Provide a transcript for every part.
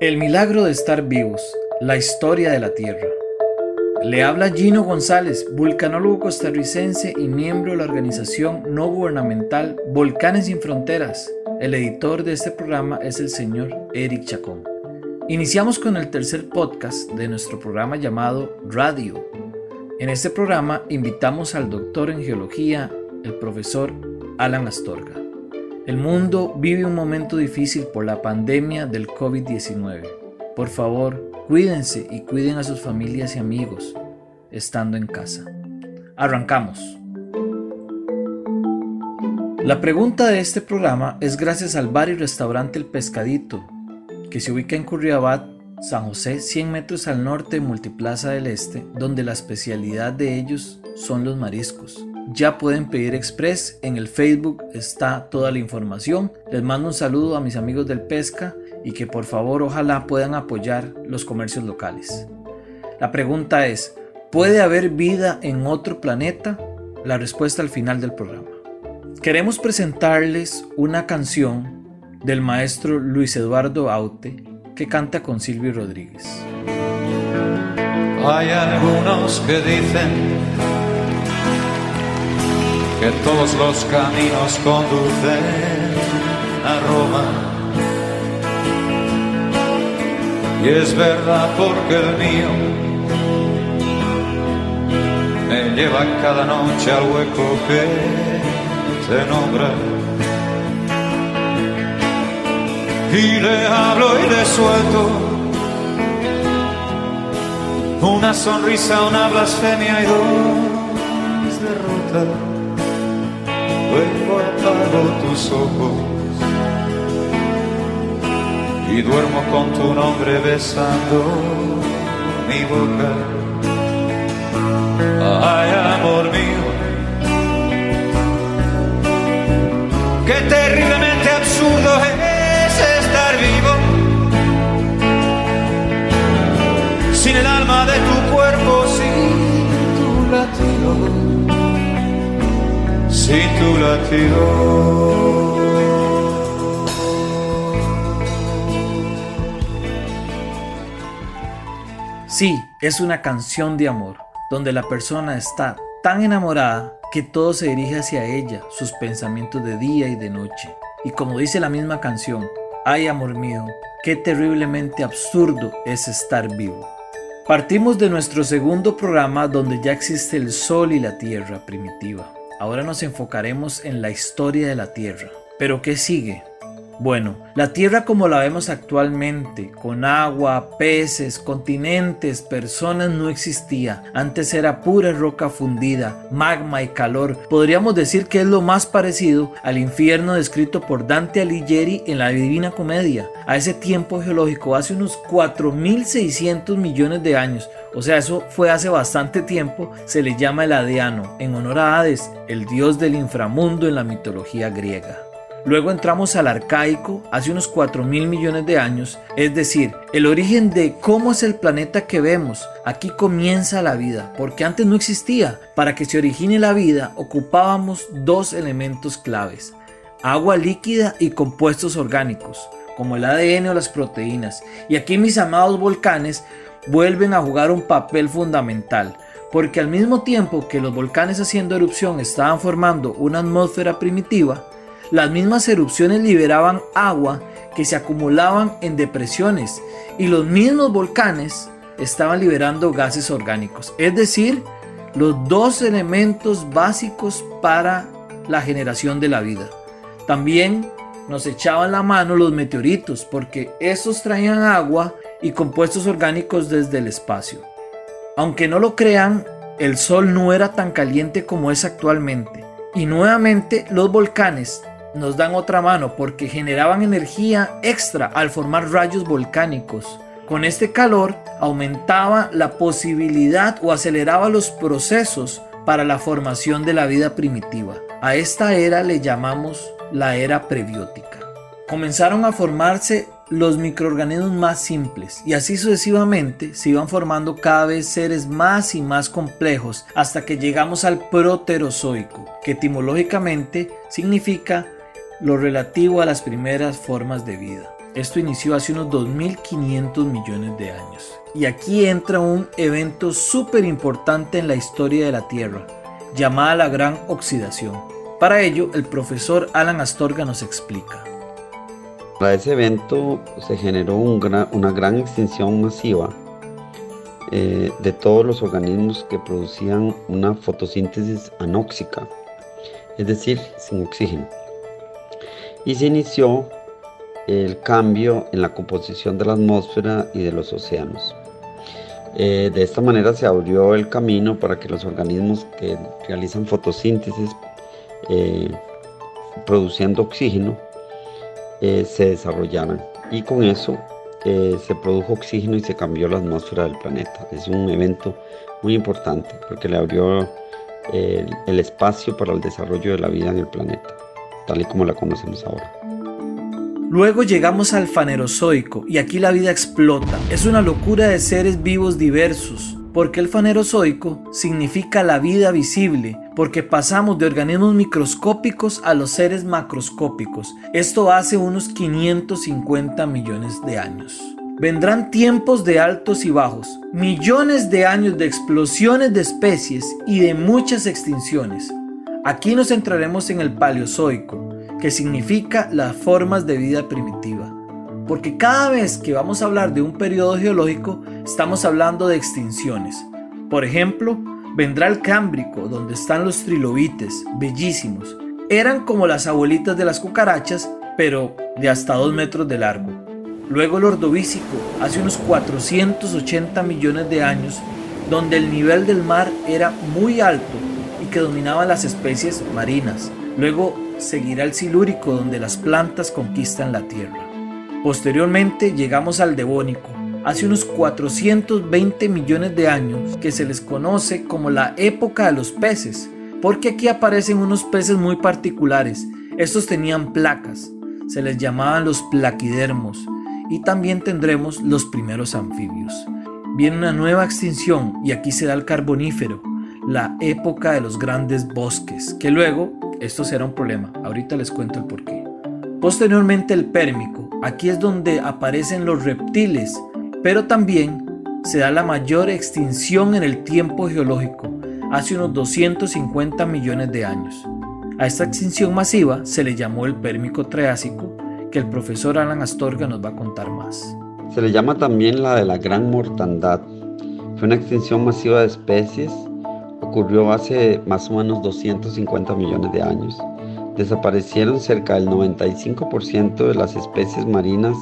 El milagro de estar vivos, la historia de la Tierra. Le habla Gino González, vulcanólogo costarricense y miembro de la organización no gubernamental Volcanes sin Fronteras. El editor de este programa es el señor Eric Chacón. Iniciamos con el tercer podcast de nuestro programa llamado Radio. En este programa invitamos al doctor en geología, el profesor Alan Astorga. El mundo vive un momento difícil por la pandemia del COVID-19. Por favor, cuídense y cuiden a sus familias y amigos estando en casa. Arrancamos. La pregunta de este programa es gracias al bar y restaurante El Pescadito, que se ubica en Curriabat, San José, 100 metros al norte de Multiplaza del Este, donde la especialidad de ellos son los mariscos. Ya pueden pedir express, en el Facebook está toda la información. Les mando un saludo a mis amigos del pesca y que por favor ojalá puedan apoyar los comercios locales. La pregunta es, ¿puede haber vida en otro planeta? La respuesta al final del programa. Queremos presentarles una canción del maestro Luis Eduardo Aute que canta con Silvio Rodríguez. Hay algunos que dicen que todos los caminos conducen a Roma. Y es verdad porque el mío me lleva cada noche al hueco que te nombra. Y le hablo y le suelto una sonrisa, una blasfemia y dos derrotas luego apago tus ojos y duermo con tu nombre besando mi boca. Ay, amor Sí, es una canción de amor, donde la persona está tan enamorada que todo se dirige hacia ella, sus pensamientos de día y de noche. Y como dice la misma canción, ay amor mío, qué terriblemente absurdo es estar vivo. Partimos de nuestro segundo programa donde ya existe el sol y la tierra primitiva. Ahora nos enfocaremos en la historia de la Tierra. Pero ¿qué sigue? Bueno, la Tierra como la vemos actualmente, con agua, peces, continentes, personas, no existía. Antes era pura roca fundida, magma y calor. Podríamos decir que es lo más parecido al infierno descrito por Dante Alighieri en la Divina Comedia. A ese tiempo geológico, hace unos 4.600 millones de años, o sea, eso fue hace bastante tiempo, se le llama el Adeano, en honor a Hades, el dios del inframundo en la mitología griega. Luego entramos al arcaico, hace unos 4 mil millones de años, es decir, el origen de cómo es el planeta que vemos. Aquí comienza la vida, porque antes no existía. Para que se origine la vida ocupábamos dos elementos claves, agua líquida y compuestos orgánicos, como el ADN o las proteínas. Y aquí mis amados volcanes vuelven a jugar un papel fundamental porque al mismo tiempo que los volcanes haciendo erupción estaban formando una atmósfera primitiva, las mismas erupciones liberaban agua que se acumulaban en depresiones y los mismos volcanes estaban liberando gases orgánicos, es decir, los dos elementos básicos para la generación de la vida. También nos echaban la mano los meteoritos porque estos traían agua y compuestos orgánicos desde el espacio. Aunque no lo crean, el Sol no era tan caliente como es actualmente. Y nuevamente los volcanes nos dan otra mano porque generaban energía extra al formar rayos volcánicos. Con este calor aumentaba la posibilidad o aceleraba los procesos para la formación de la vida primitiva. A esta era le llamamos la era prebiótica. Comenzaron a formarse los microorganismos más simples y así sucesivamente se iban formando cada vez seres más y más complejos hasta que llegamos al proterozoico, que etimológicamente significa lo relativo a las primeras formas de vida. Esto inició hace unos 2.500 millones de años. Y aquí entra un evento súper importante en la historia de la Tierra, llamada la Gran Oxidación. Para ello, el profesor Alan Astorga nos explica. Para ese evento se generó una gran extinción masiva eh, de todos los organismos que producían una fotosíntesis anóxica, es decir, sin oxígeno. Y se inició el cambio en la composición de la atmósfera y de los océanos. Eh, de esta manera se abrió el camino para que los organismos que realizan fotosíntesis eh, produciendo oxígeno eh, se desarrollaran y con eso se produjo oxígeno y se cambió la atmósfera del planeta. Es un evento muy importante porque le abrió el espacio para el desarrollo de la vida en el planeta, tal y como la conocemos ahora. Luego llegamos al fanerozoico y aquí la vida explota. Es una locura de seres vivos diversos. Porque el fanerozoico significa la vida visible, porque pasamos de organismos microscópicos a los seres macroscópicos. Esto hace unos 550 millones de años. Vendrán tiempos de altos y bajos, millones de años de explosiones de especies y de muchas extinciones. Aquí nos centraremos en el paleozoico, que significa las formas de vida primitiva. Porque cada vez que vamos a hablar de un periodo geológico, estamos hablando de extinciones. Por ejemplo, vendrá el Cámbrico, donde están los trilobites, bellísimos. Eran como las abuelitas de las cucarachas, pero de hasta 2 metros de largo. Luego el Ordovícico, hace unos 480 millones de años, donde el nivel del mar era muy alto que dominaban las especies marinas. Luego seguirá el silúrico donde las plantas conquistan la tierra. Posteriormente llegamos al devónico, hace unos 420 millones de años que se les conoce como la época de los peces, porque aquí aparecen unos peces muy particulares. Estos tenían placas, se les llamaban los plaquidermos y también tendremos los primeros anfibios. Viene una nueva extinción y aquí se da el carbonífero, la época de los grandes bosques, que luego esto será un problema, ahorita les cuento el porqué. Posteriormente el pérmico, aquí es donde aparecen los reptiles, pero también se da la mayor extinción en el tiempo geológico, hace unos 250 millones de años. A esta extinción masiva se le llamó el pérmico triásico, que el profesor Alan Astorga nos va a contar más. Se le llama también la de la gran mortandad. Fue una extinción masiva de especies ocurrió hace más o menos 250 millones de años. Desaparecieron cerca del 95% de las especies marinas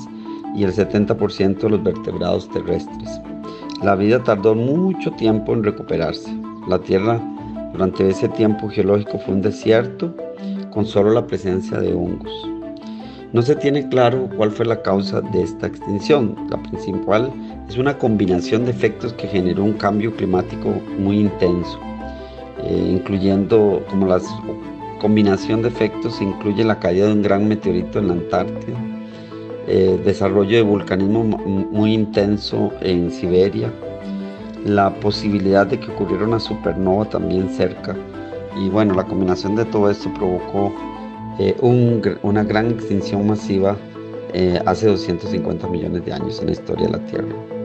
y el 70% de los vertebrados terrestres. La vida tardó mucho tiempo en recuperarse. La Tierra durante ese tiempo geológico fue un desierto con solo la presencia de hongos. No se tiene claro cuál fue la causa de esta extinción. La principal es una combinación de efectos que generó un cambio climático muy intenso. Eh, incluyendo como la combinación de efectos, incluye la caída de un gran meteorito en la Antártida, eh, desarrollo de vulcanismo muy intenso en Siberia, la posibilidad de que ocurriera una supernova también cerca, y bueno, la combinación de todo esto provocó eh, una gran extinción masiva hace 250 millones de años en la historia de la Tierra.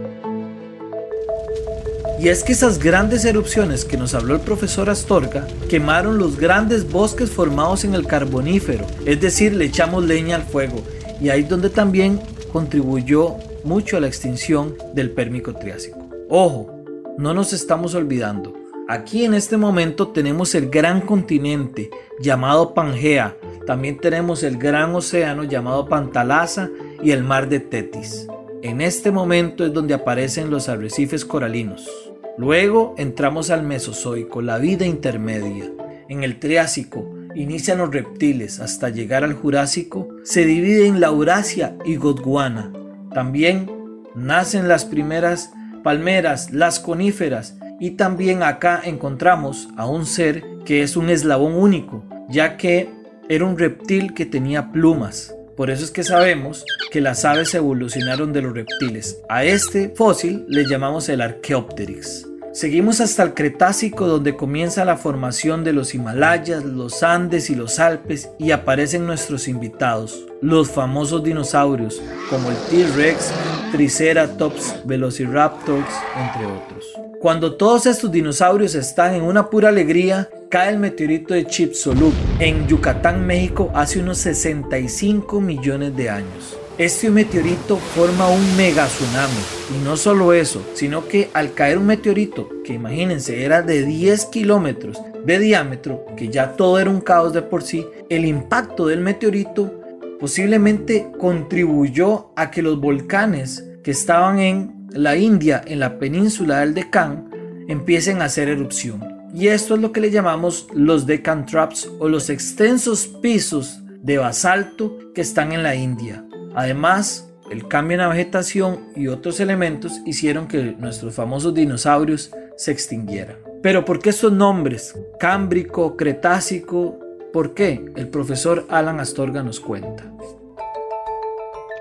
Y es que esas grandes erupciones que nos habló el profesor Astorga quemaron los grandes bosques formados en el carbonífero, es decir, le echamos leña al fuego, y ahí es donde también contribuyó mucho a la extinción del Pérmico Triásico. Ojo, no nos estamos olvidando, aquí en este momento tenemos el gran continente llamado Pangea, también tenemos el gran océano llamado Pantalasa y el mar de Tetis. En este momento es donde aparecen los arrecifes coralinos. Luego entramos al Mesozoico, la vida intermedia. En el Triásico inician los reptiles hasta llegar al Jurásico. Se divide en Laurasia y Gondwana. También nacen las primeras palmeras, las coníferas. Y también acá encontramos a un ser que es un eslabón único, ya que era un reptil que tenía plumas. Por eso es que sabemos que las aves evolucionaron de los reptiles. A este fósil le llamamos el Archaeopteryx. Seguimos hasta el Cretácico donde comienza la formación de los Himalayas, los Andes y los Alpes y aparecen nuestros invitados, los famosos dinosaurios como el T-Rex, Triceratops, Velociraptors, entre otros. Cuando todos estos dinosaurios están en una pura alegría, cae el meteorito de Chicxulub en Yucatán, México, hace unos 65 millones de años. Este meteorito forma un mega tsunami. Y no solo eso, sino que al caer un meteorito, que imagínense era de 10 kilómetros de diámetro, que ya todo era un caos de por sí, el impacto del meteorito posiblemente contribuyó a que los volcanes que estaban en la India, en la península del Deccan, empiecen a hacer erupción. Y esto es lo que le llamamos los Deccan Traps o los extensos pisos de basalto que están en la India. Además, el cambio en la vegetación y otros elementos hicieron que nuestros famosos dinosaurios se extinguieran. Pero ¿por qué estos nombres? Cámbrico, Cretácico. ¿Por qué? El profesor Alan Astorga nos cuenta.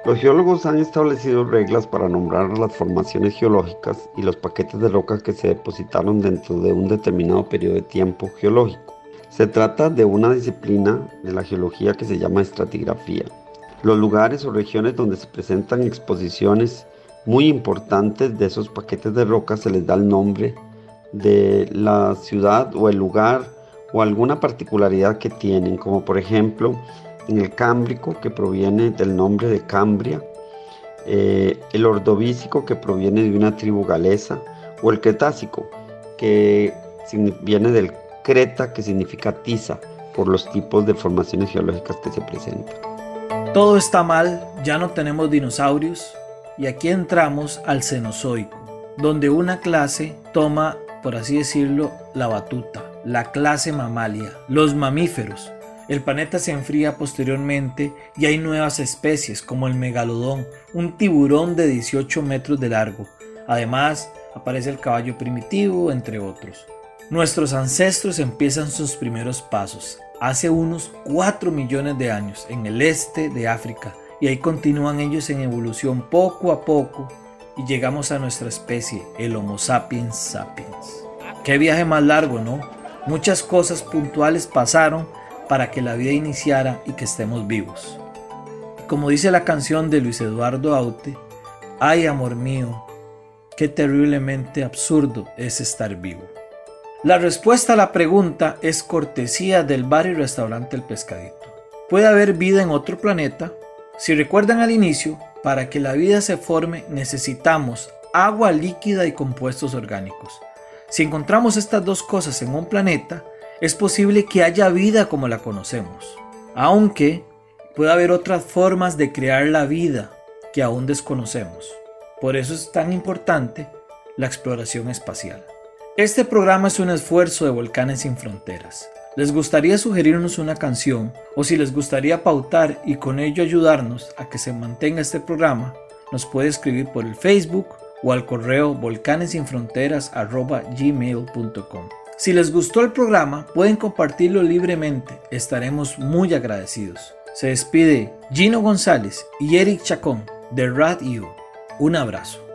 Los geólogos han establecido reglas para nombrar las formaciones geológicas y los paquetes de rocas que se depositaron dentro de un determinado periodo de tiempo geológico. Se trata de una disciplina de la geología que se llama estratigrafía los lugares o regiones donde se presentan exposiciones muy importantes de esos paquetes de rocas se les da el nombre de la ciudad o el lugar o alguna particularidad que tienen, como por ejemplo en el Cámbrico que proviene del nombre de Cambria, eh, el Ordovícico que proviene de una tribu galesa o el Cretácico que viene del Creta que significa tiza por los tipos de formaciones geológicas que se presentan. Todo está mal, ya no tenemos dinosaurios y aquí entramos al Cenozoico, donde una clase toma, por así decirlo, la batuta, la clase mamalia, los mamíferos. El planeta se enfría posteriormente y hay nuevas especies como el megalodón, un tiburón de 18 metros de largo. Además, aparece el caballo primitivo, entre otros. Nuestros ancestros empiezan sus primeros pasos, hace unos 4 millones de años en el este de África y ahí continúan ellos en evolución poco a poco y llegamos a nuestra especie, el Homo sapiens sapiens. Qué viaje más largo, ¿no? Muchas cosas puntuales pasaron para que la vida iniciara y que estemos vivos. Como dice la canción de Luis Eduardo Aute, ay amor mío, qué terriblemente absurdo es estar vivo. La respuesta a la pregunta es cortesía del bar y restaurante El Pescadito. Puede haber vida en otro planeta. Si recuerdan al inicio, para que la vida se forme necesitamos agua líquida y compuestos orgánicos. Si encontramos estas dos cosas en un planeta, es posible que haya vida como la conocemos, aunque puede haber otras formas de crear la vida que aún desconocemos. Por eso es tan importante la exploración espacial. Este programa es un esfuerzo de Volcanes sin Fronteras. ¿Les gustaría sugerirnos una canción o si les gustaría pautar y con ello ayudarnos a que se mantenga este programa? Nos puede escribir por el Facebook o al correo volcanesinfronteras.gmail.com. Si les gustó el programa, pueden compartirlo libremente. Estaremos muy agradecidos. Se despide Gino González y Eric Chacón de Rad Un abrazo.